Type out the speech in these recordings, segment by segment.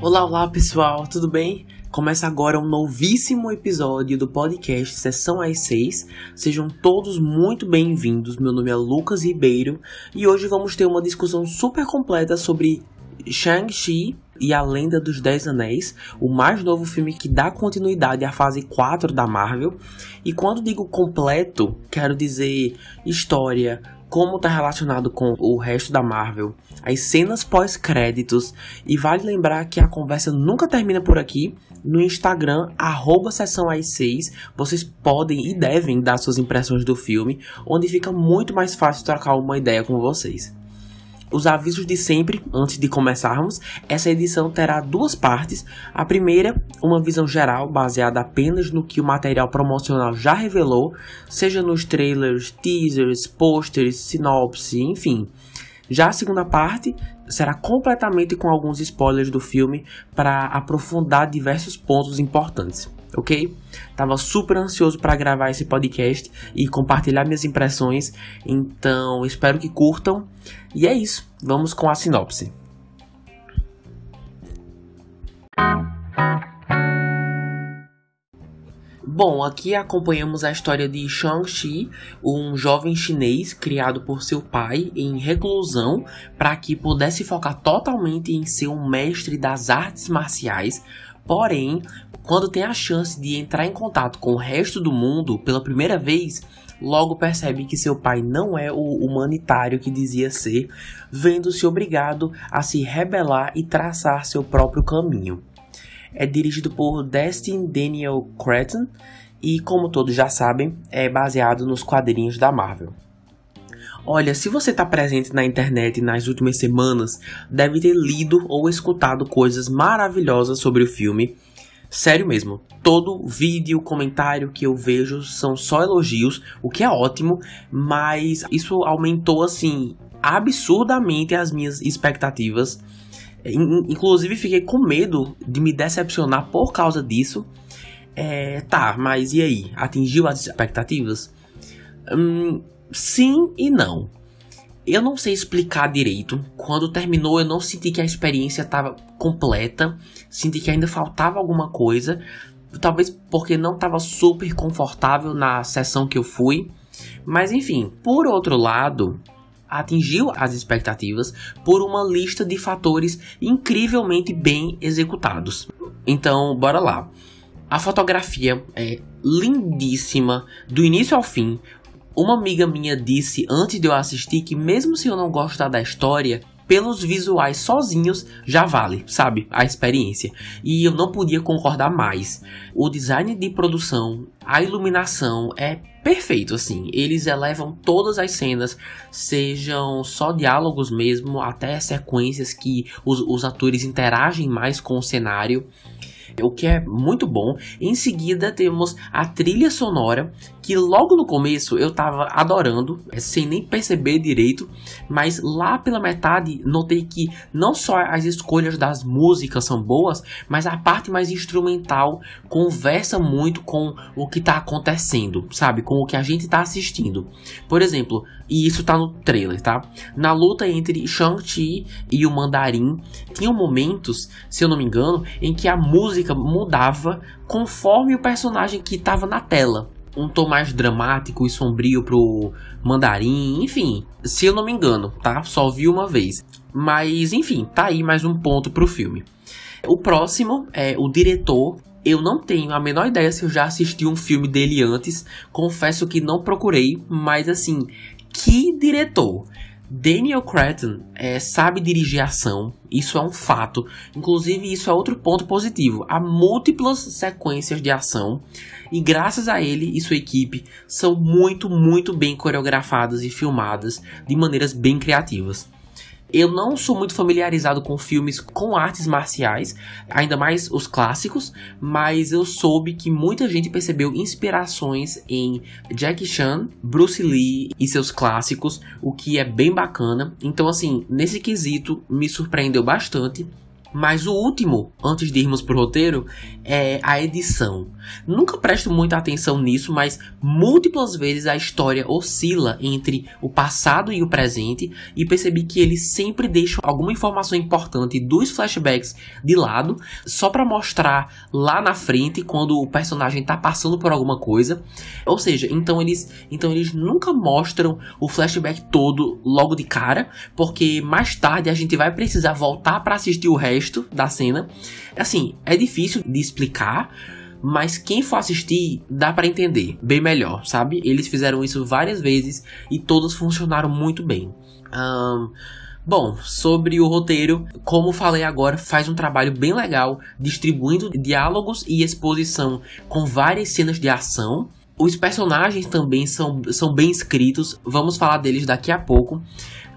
Olá, olá pessoal, tudo bem? Começa agora um novíssimo episódio do podcast Sessão às 6. Sejam todos muito bem-vindos. Meu nome é Lucas Ribeiro e hoje vamos ter uma discussão super completa sobre Shang-Chi e a Lenda dos Dez Anéis, o mais novo filme que dá continuidade à fase 4 da Marvel. E quando digo completo, quero dizer história, como está relacionado com o resto da Marvel, as cenas pós-créditos, e vale lembrar que a conversa nunca termina por aqui. No Instagram, arroba sessão às 6, vocês podem e devem dar suas impressões do filme, onde fica muito mais fácil trocar uma ideia com vocês. Os avisos de sempre, antes de começarmos, essa edição terá duas partes. A primeira, uma visão geral baseada apenas no que o material promocional já revelou, seja nos trailers, teasers, posters, sinopse, enfim. Já a segunda parte será completamente com alguns spoilers do filme para aprofundar diversos pontos importantes ok? Tava super ansioso para gravar esse podcast e compartilhar minhas impressões, então espero que curtam. E é isso, vamos com a sinopse. Bom, aqui acompanhamos a história de Shang-Chi, um jovem chinês criado por seu pai em reclusão para que pudesse focar totalmente em ser um mestre das artes marciais, Porém, quando tem a chance de entrar em contato com o resto do mundo pela primeira vez, logo percebe que seu pai não é o humanitário que dizia ser, vendo-se obrigado a se rebelar e traçar seu próprio caminho. É dirigido por Destin Daniel Cretton e, como todos já sabem, é baseado nos quadrinhos da Marvel. Olha, se você está presente na internet nas últimas semanas, deve ter lido ou escutado coisas maravilhosas sobre o filme. Sério mesmo, todo vídeo, comentário que eu vejo são só elogios, o que é ótimo, mas isso aumentou assim absurdamente as minhas expectativas. Inclusive fiquei com medo de me decepcionar por causa disso. É, tá, mas e aí? Atingiu as expectativas? Hum, sim e não. Eu não sei explicar direito. Quando terminou, eu não senti que a experiência estava completa. Senti que ainda faltava alguma coisa. Talvez porque não estava super confortável na sessão que eu fui. Mas enfim, por outro lado, atingiu as expectativas por uma lista de fatores incrivelmente bem executados. Então, bora lá. A fotografia é lindíssima, do início ao fim. Uma amiga minha disse antes de eu assistir que, mesmo se eu não gostar da história, pelos visuais sozinhos já vale, sabe? A experiência. E eu não podia concordar mais. O design de produção, a iluminação é perfeito, assim. Eles elevam todas as cenas, sejam só diálogos mesmo, até sequências que os, os atores interagem mais com o cenário o que é muito bom. Em seguida temos a trilha sonora, que logo no começo eu tava adorando, é, sem nem perceber direito, mas lá pela metade notei que não só as escolhas das músicas são boas, mas a parte mais instrumental conversa muito com o que tá acontecendo, sabe? Com o que a gente tá assistindo. Por exemplo, e isso tá no trailer, tá? Na luta entre Shang-Chi e o Mandarim, tinham momentos, se eu não me engano, em que a música mudava conforme o personagem que estava na tela. Um tom mais dramático e sombrio pro Mandarim, enfim, se eu não me engano, tá? Só vi uma vez. Mas enfim, tá aí mais um ponto pro filme. O próximo é o diretor eu não tenho a menor ideia se eu já assisti um filme dele antes. Confesso que não procurei, mas assim, que diretor! Daniel Cretton é, sabe dirigir ação, isso é um fato. Inclusive, isso é outro ponto positivo. Há múltiplas sequências de ação e, graças a ele e sua equipe, são muito, muito bem coreografadas e filmadas de maneiras bem criativas. Eu não sou muito familiarizado com filmes com artes marciais, ainda mais os clássicos, mas eu soube que muita gente percebeu inspirações em Jackie Chan, Bruce Lee e seus clássicos, o que é bem bacana. Então, assim, nesse quesito me surpreendeu bastante. Mas o último, antes de irmos pro roteiro, é a edição. Nunca presto muita atenção nisso, mas múltiplas vezes a história oscila entre o passado e o presente e percebi que eles sempre deixam alguma informação importante dos flashbacks de lado, só para mostrar lá na frente quando o personagem tá passando por alguma coisa. Ou seja, então eles, então eles nunca mostram o flashback todo logo de cara, porque mais tarde a gente vai precisar voltar para assistir o resto contexto da cena. Assim, é difícil de explicar, mas quem for assistir dá para entender bem melhor, sabe? Eles fizeram isso várias vezes e todos funcionaram muito bem. Um, Bom, sobre o roteiro, como falei agora, faz um trabalho bem legal, distribuindo diálogos e exposição com várias cenas de ação. Os personagens também são, são bem escritos, vamos falar deles daqui a pouco.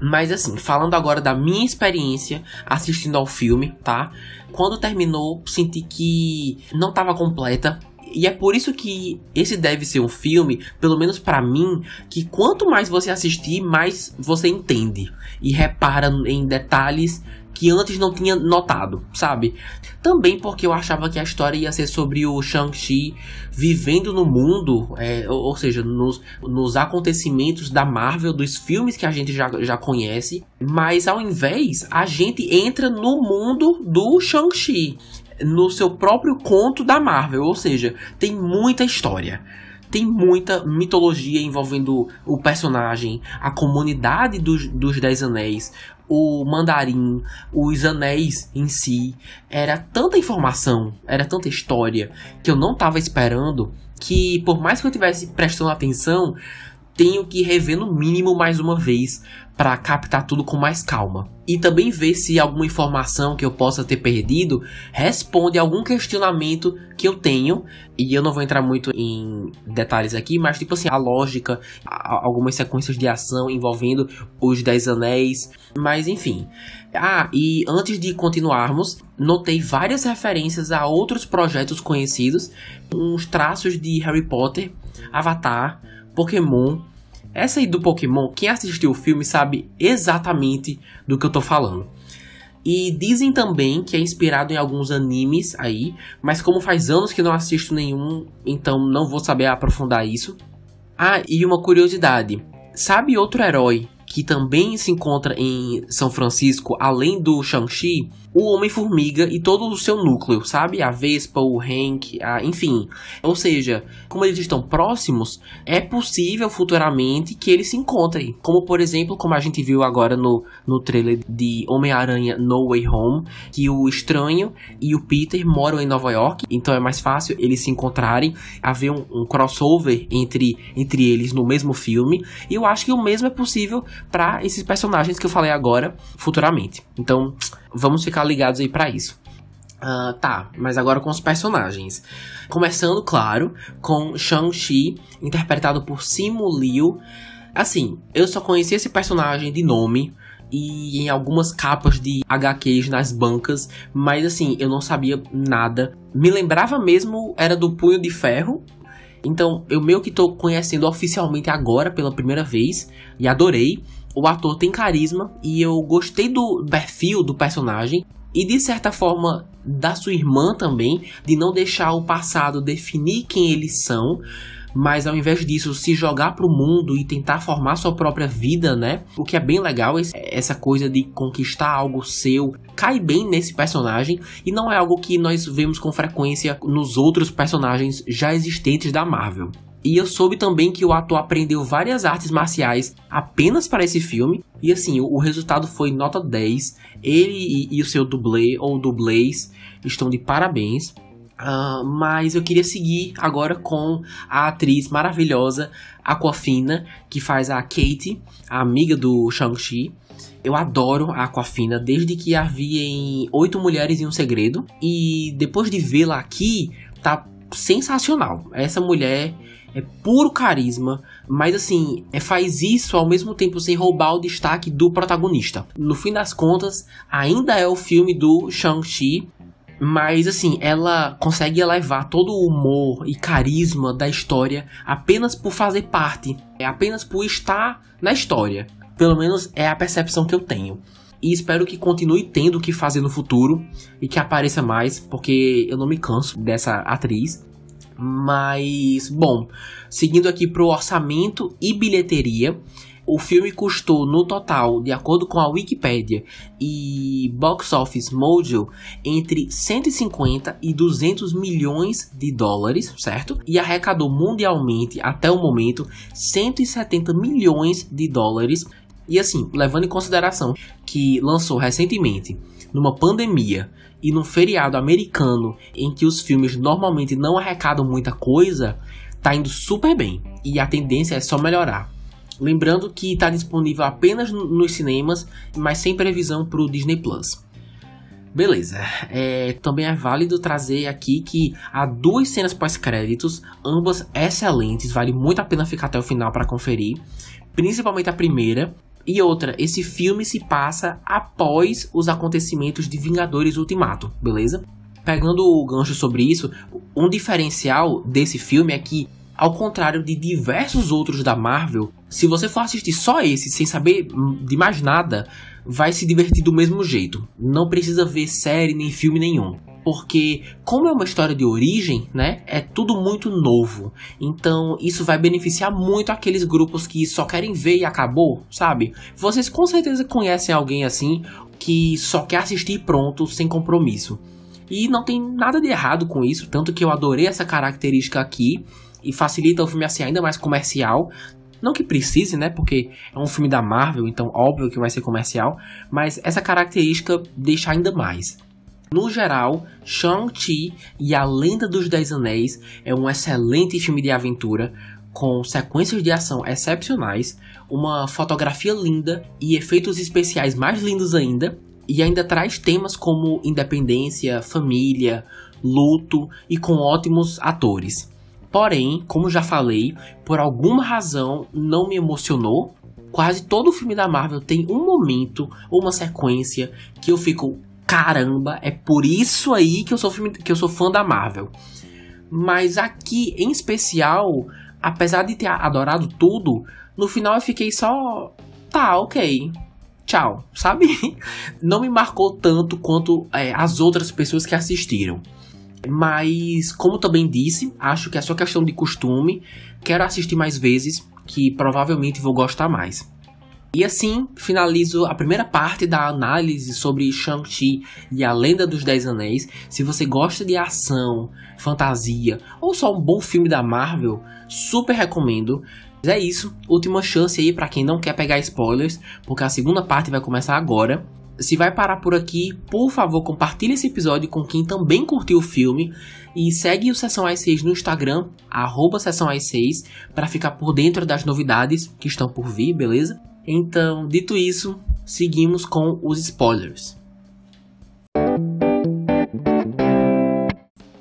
Mas assim, falando agora da minha experiência assistindo ao filme, tá? Quando terminou, senti que não estava completa. E é por isso que esse deve ser um filme, pelo menos para mim, que quanto mais você assistir, mais você entende e repara em detalhes que antes não tinha notado, sabe? Também porque eu achava que a história ia ser sobre o Shang-Chi vivendo no mundo, é, ou, ou, seja, nos, nos acontecimentos da Marvel, dos filmes que a gente já, já conhece, mas ao invés, a gente entra no mundo do Shang-Chi, no seu próprio conto da Marvel, ou seja, tem muita história tem muita mitologia envolvendo o personagem, a comunidade dos, dos Dez Anéis, o mandarim, os anéis em si. Era tanta informação, era tanta história que eu não estava esperando que, por mais que eu tivesse prestando atenção, tenho que rever no mínimo mais uma vez para captar tudo com mais calma. E também ver se alguma informação que eu possa ter perdido responde a algum questionamento que eu tenho. E eu não vou entrar muito em detalhes aqui, mas tipo assim, a lógica, algumas sequências de ação envolvendo os Dez Anéis. Mas enfim. Ah, e antes de continuarmos, notei várias referências a outros projetos conhecidos, uns traços de Harry Potter, Avatar, Pokémon essa aí do Pokémon, quem assistiu o filme sabe exatamente do que eu tô falando. E dizem também que é inspirado em alguns animes aí, mas como faz anos que não assisto nenhum, então não vou saber aprofundar isso. Ah, e uma curiosidade: sabe outro herói que também se encontra em São Francisco, além do Shang-Chi? O Homem-Formiga e todo o seu núcleo, sabe? A Vespa, o Hank, a... enfim. Ou seja, como eles estão próximos, é possível futuramente que eles se encontrem. Como, por exemplo, como a gente viu agora no, no trailer de Homem-Aranha No Way Home, que o Estranho e o Peter moram em Nova York, então é mais fácil eles se encontrarem, haver um, um crossover entre, entre eles no mesmo filme. E eu acho que o mesmo é possível para esses personagens que eu falei agora futuramente. Então vamos ficar ligados aí para isso. Uh, tá, mas agora com os personagens. Começando, claro, com Shang-Chi, interpretado por Simu Liu. Assim, eu só conheci esse personagem de nome e em algumas capas de HQs nas bancas, mas assim, eu não sabia nada. Me lembrava mesmo, era do Punho de Ferro. Então, eu meio que tô conhecendo oficialmente agora pela primeira vez e adorei o ator tem carisma e eu gostei do perfil do personagem e de certa forma da sua irmã também, de não deixar o passado definir quem eles são, mas ao invés disso se jogar pro mundo e tentar formar sua própria vida, né? O que é bem legal, essa coisa de conquistar algo seu, cai bem nesse personagem e não é algo que nós vemos com frequência nos outros personagens já existentes da Marvel. E eu soube também que o ator aprendeu várias artes marciais apenas para esse filme. E assim, o, resultado foi nota 10. Ele e, e o seu dublê ou dublês estão de parabéns. Uh, mas eu queria seguir agora com a atriz maravilhosa Aquafina, que faz a Kate, a amiga do Shang-Chi. Eu adoro a Aquafina desde que a vi em Oito Mulheres e um Segredo. E depois de vê-la aqui, tá sensacional. Essa mulher é puro carisma, mas assim, é, faz isso ao mesmo tempo sem roubar o destaque do protagonista. No fim das contas, ainda é o filme do Shang-Chi, mas assim, ela consegue elevar todo o humor e carisma da história apenas por fazer parte, é apenas por estar na história. Pelo menos é a percepção que eu tenho. e espero que continue tendo o que fazer no futuro e que apareça mais, porque eu não me canso dessa atriz. Mas, bom, seguindo aqui pro orçamento e bilheteria, o filme custou no total, de acordo com a Wikipedia e Box Office Mojo, entre 150 e 200 milhões de dólares, certo? E arrecadou mundialmente, até o momento, 170 milhões de dólares. E assim, levando em consideração que lançou recentemente, numa pandemia e num feriado americano em que os filmes normalmente não arrecadam muita coisa, tá indo super bem e a tendência é só melhorar. Lembrando que está disponível apenas nos cinemas, mas sem previsão para o Disney Plus. Beleza, é, também é válido trazer aqui que há duas cenas pós-créditos, ambas excelentes, vale muito a pena ficar até o final para conferir, principalmente a primeira. E outra, esse filme se passa após os acontecimentos de Vingadores Ultimato, beleza? Pegando o gancho sobre isso, um diferencial desse filme é que ao contrário de diversos outros da Marvel, se você for assistir só esse sem saber de mais nada, vai se divertir do mesmo jeito. Não precisa ver série nem filme nenhum. Porque, como é uma história de origem, né? É tudo muito novo. Então, isso vai beneficiar muito aqueles grupos que só querem ver e acabou, sabe? Vocês com certeza conhecem alguém assim que só quer assistir pronto, sem compromisso. E não tem nada de errado com isso, tanto que eu adorei essa característica aqui e facilita o filme assim ainda mais comercial. Não que precise, né? Porque é um filme da Marvel, então óbvio que vai ser comercial, mas essa característica deixa ainda mais. No geral, Shang-Chi e a Lenda dos Dez Anéis é um excelente filme de aventura, com sequências de ação excepcionais, uma fotografia linda e efeitos especiais mais lindos ainda, e ainda traz temas como independência, família, luto e com ótimos atores. Porém, como já falei, por alguma razão não me emocionou. Quase todo filme da Marvel tem um momento ou uma sequência que eu fico, caramba, é por isso aí que eu sou filme, que eu sou fã da Marvel. Mas aqui, em especial, apesar de ter adorado tudo, no final eu fiquei só, tá, ok, tchau, sabe? Não me marcou tanto quanto é, as outras pessoas que assistiram. Mas, como também disse, acho que é só questão de costume. Quero assistir mais vezes, que provavelmente vou gostar mais. E assim finalizo a primeira parte da análise sobre Shang-Chi e a Lenda dos Dez Anéis. Se você gosta de ação, fantasia ou só um bom filme da Marvel, super recomendo. Mas é isso, última chance aí para quem não quer pegar spoilers, porque a segunda parte vai começar agora. Se vai parar por aqui, por favor, compartilhe esse episódio com quem também curtiu o filme e segue o Sessão às 6 no Instagram, arroba Sessão às 6, para ficar por dentro das novidades que estão por vir, beleza? Então, dito isso, seguimos com os spoilers.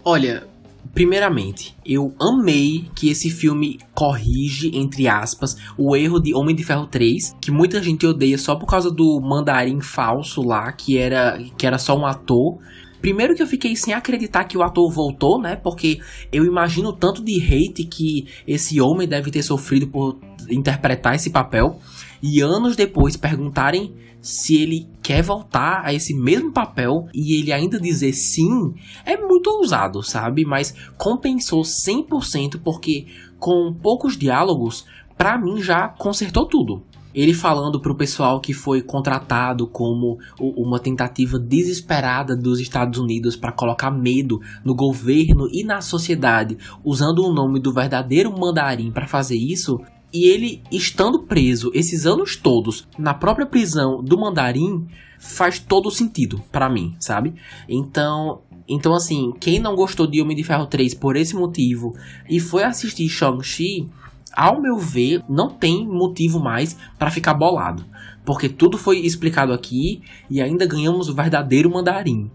Olha, Primeiramente, eu amei que esse filme corrige, entre aspas, o erro de Homem de Ferro 3, que muita gente odeia só por causa do mandarim falso lá, que era, que era só um ator. Primeiro que eu fiquei sem acreditar que o ator voltou, né? Porque eu imagino tanto de hate que esse homem deve ter sofrido por interpretar esse papel. E anos depois perguntarem se ele quer voltar a esse mesmo papel e ele ainda dizer sim, é muito ousado, sabe? Mas compensou 100% porque com poucos diálogos, para mim já consertou tudo. Ele falando pro pessoal que foi contratado como uma tentativa desesperada dos Estados Unidos para colocar medo no governo e na sociedade, usando o nome do verdadeiro mandarim para fazer isso, e ele estando preso esses anos todos na própria prisão do Mandarim faz todo sentido para mim, sabe? Então, então assim, quem não gostou de Homem de Ferro 3 por esse motivo e foi assistir Shang-Chi, ao meu ver, não tem motivo mais para ficar bolado, porque tudo foi explicado aqui e ainda ganhamos o verdadeiro Mandarim.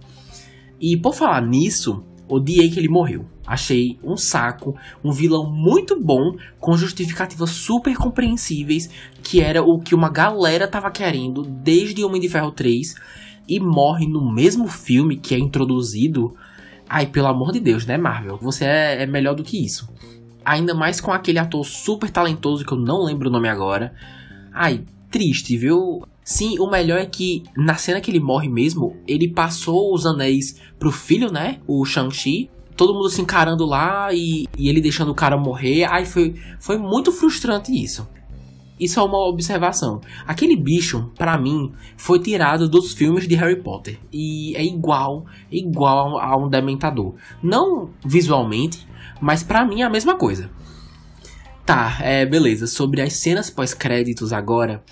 E por falar nisso, odiei que ele morreu. Achei um saco, um vilão muito bom, com justificativas super compreensíveis, que era o que uma galera tava querendo desde Homem de Ferro 3, e morre no mesmo filme que é introduzido. Ai, pelo amor de Deus, né, Marvel? Você é, é melhor do que isso. Ainda mais com aquele ator super talentoso que eu não lembro o nome agora. Ai, triste, viu? Sim, o melhor é que na cena que ele morre mesmo, ele passou os anéis pro filho, né? O Shang-Chi. Todo mundo se encarando lá e, e ele deixando o cara morrer. Aí foi, foi muito frustrante isso. Isso é uma observação. Aquele bicho, para mim, foi tirado dos filmes de Harry Potter. E é igual, igual a um dementador. Não visualmente, mas para mim é a mesma coisa. Tá, é, beleza. Sobre as cenas pós-créditos agora.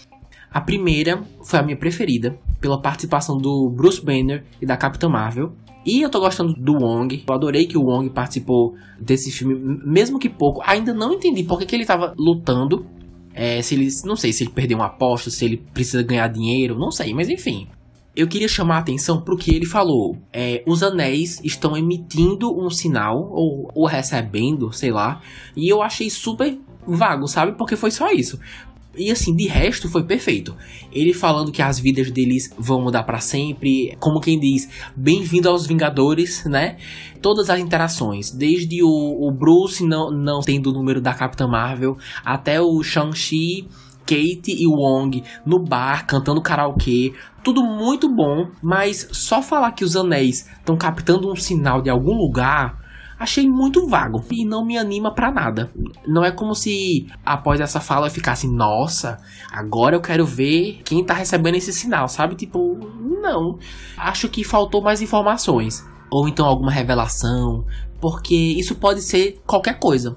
A primeira foi a minha preferida, pela participação do Bruce Banner e da Capitã Marvel. E eu tô gostando do Wong. Eu adorei que o Wong participou desse filme, mesmo que pouco. Ainda não entendi por que, que ele tava lutando é, se ele, não sei se ele perdeu uma aposta, se ele precisa ganhar dinheiro, não sei, mas enfim. Eu queria chamar a atenção pro que ele falou. É, os anéis estão emitindo um sinal, ou, ou recebendo, sei lá. E eu achei super vago, sabe? Porque foi só isso. E assim, de resto foi perfeito. Ele falando que as vidas deles vão mudar para sempre, como quem diz, bem-vindo aos Vingadores, né? Todas as interações, desde o, o Bruce não, não tendo o número da Capitã Marvel, até o Shang-Chi Kate e Wong no bar cantando karaokê, tudo muito bom, mas só falar que os anéis estão captando um sinal de algum lugar achei muito vago e não me anima para nada. Não é como se após essa fala eu ficasse, nossa, agora eu quero ver quem tá recebendo esse sinal, sabe? Tipo, não. Acho que faltou mais informações. Ou então alguma revelação, porque isso pode ser qualquer coisa.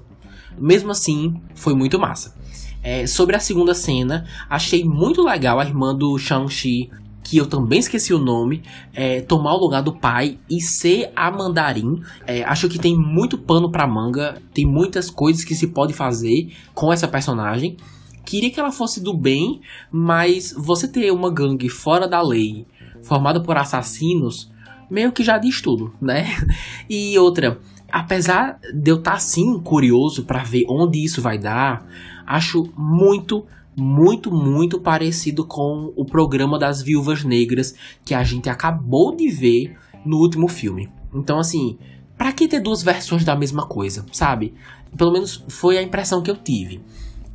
Mesmo assim, foi muito massa. É, sobre a segunda cena, achei muito legal a irmã do Shang-Chi que eu também esqueci o nome, é, tomar o lugar do pai e ser a Mandarim. É, acho que tem muito pano pra manga, tem muitas coisas que se pode fazer com essa personagem. Queria que ela fosse do bem, mas você ter uma gangue fora da lei, formada por assassinos, meio que já diz tudo, né? E outra, apesar de eu estar tá, assim curioso para ver onde isso vai dar, acho muito muito, muito parecido com o programa das Viúvas Negras que a gente acabou de ver no último filme. Então, assim, para que ter duas versões da mesma coisa, sabe? Pelo menos foi a impressão que eu tive.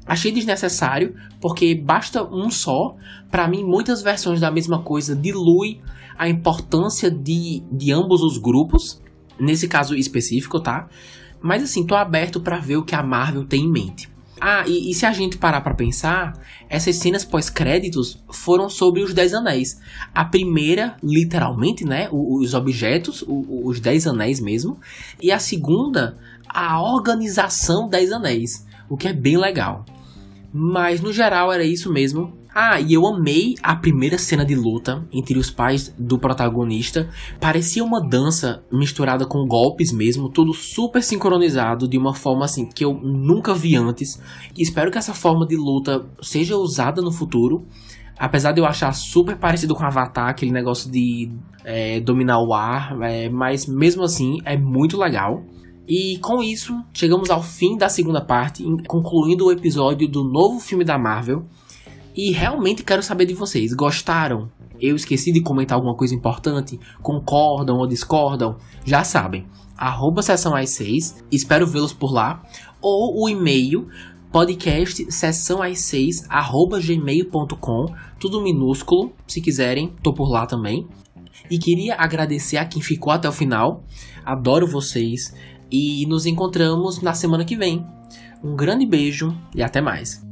Achei desnecessário, porque basta um só. Para mim, muitas versões da mesma coisa dilui a importância de, de ambos os grupos, nesse caso específico, tá? Mas assim, tô aberto para ver o que a Marvel tem em mente. Ah, e, e, se a gente parar para pensar, essas cenas pós-créditos foram sobre os Dez Anéis. A primeira, literalmente, né? Os objetos, os Dez Anéis mesmo. E a segunda, a organização Dez Anéis. O que é bem legal. Mas no geral era isso mesmo. Ah, e eu amei a primeira cena de luta entre os pais do protagonista. Parecia uma dança misturada com golpes mesmo, tudo super sincronizado de uma forma assim que eu nunca vi antes. E espero que essa forma de luta seja usada no futuro. Apesar de eu achar super parecido com Avatar, aquele negócio de é, dominar o ar, é, mas mesmo assim é muito legal. E com isso, chegamos ao fim da segunda parte, concluindo o episódio do novo filme da Marvel. E realmente quero saber de vocês. Gostaram? Eu esqueci de comentar alguma coisa importante? Concordam ou discordam? Já sabem. Arroba sessão às 6. Espero vê-los por lá. Ou o e-mail podcast sessão às 6 arroba gmail.com. Tudo minúsculo. Se quiserem, tô por lá também. E queria agradecer a quem ficou até o final. Adoro vocês. E nos encontramos na semana que vem. Um grande beijo e até mais.